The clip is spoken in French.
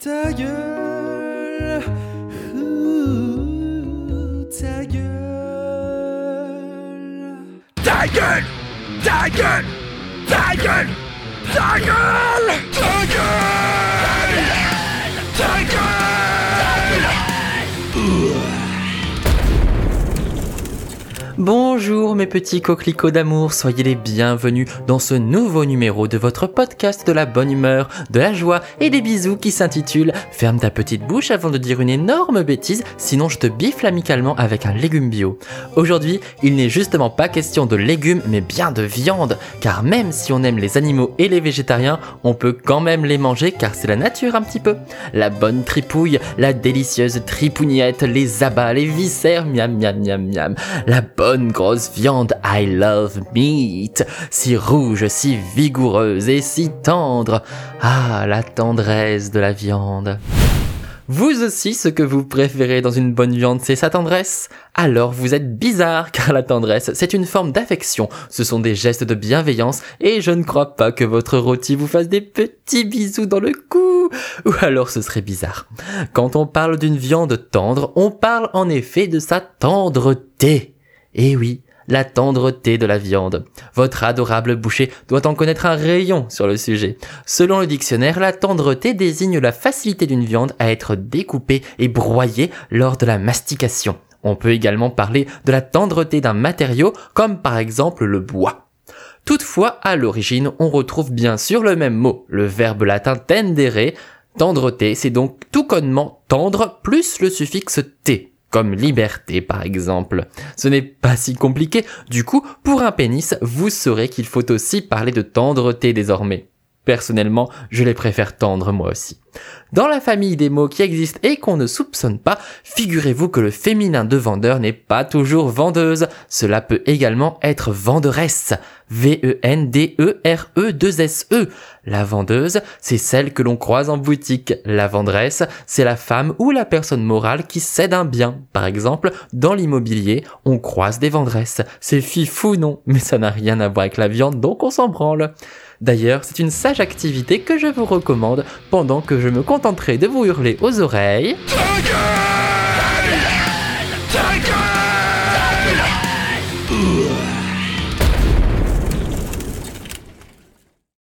Ta gueule, ouh, ta gueule. Ta gueule Ta gueule Ta gueule Ta gueule Ta gueule Bonjour mes petits coquelicots d'amour, soyez les bienvenus dans ce nouveau numéro de votre podcast de la bonne humeur, de la joie et des bisous qui s'intitule Ferme ta petite bouche avant de dire une énorme bêtise, sinon je te bifle amicalement avec un légume bio. Aujourd'hui, il n'est justement pas question de légumes mais bien de viande, car même si on aime les animaux et les végétariens, on peut quand même les manger car c'est la nature un petit peu. La bonne tripouille, la délicieuse tripougnette, les abats, les viscères, miam miam miam miam, la bonne grosse viande, I love meat, si rouge, si vigoureuse et si tendre. Ah, la tendresse de la viande. Vous aussi, ce que vous préférez dans une bonne viande, c'est sa tendresse? Alors vous êtes bizarre, car la tendresse, c'est une forme d'affection, ce sont des gestes de bienveillance, et je ne crois pas que votre rôti vous fasse des petits bisous dans le cou, ou alors ce serait bizarre. Quand on parle d'une viande tendre, on parle en effet de sa tendreté. Eh oui, la tendreté de la viande. Votre adorable boucher doit en connaître un rayon sur le sujet. Selon le dictionnaire, la tendreté désigne la facilité d'une viande à être découpée et broyée lors de la mastication. On peut également parler de la tendreté d'un matériau, comme par exemple le bois. Toutefois, à l'origine, on retrouve bien sûr le même mot, le verbe latin tendere. Tendreté, c'est donc tout connement tendre plus le suffixe t comme liberté par exemple. Ce n'est pas si compliqué, du coup, pour un pénis, vous saurez qu'il faut aussi parler de tendreté désormais. Personnellement, je les préfère tendres moi aussi. Dans la famille des mots qui existent et qu'on ne soupçonne pas, figurez-vous que le féminin de vendeur n'est pas toujours vendeuse. Cela peut également être venderesse. V-E-N-D-E-R-E-2-S-E. La vendeuse, c'est celle que l'on croise en boutique. La vendresse, c'est la femme ou la personne morale qui cède un bien. Par exemple, dans l'immobilier, on croise des vendresses. C'est fifou, non? Mais ça n'a rien à voir avec la viande, donc on s'en branle. D'ailleurs, c'est une sage activité que je vous recommande pendant que je me contenterai de vous hurler aux oreilles.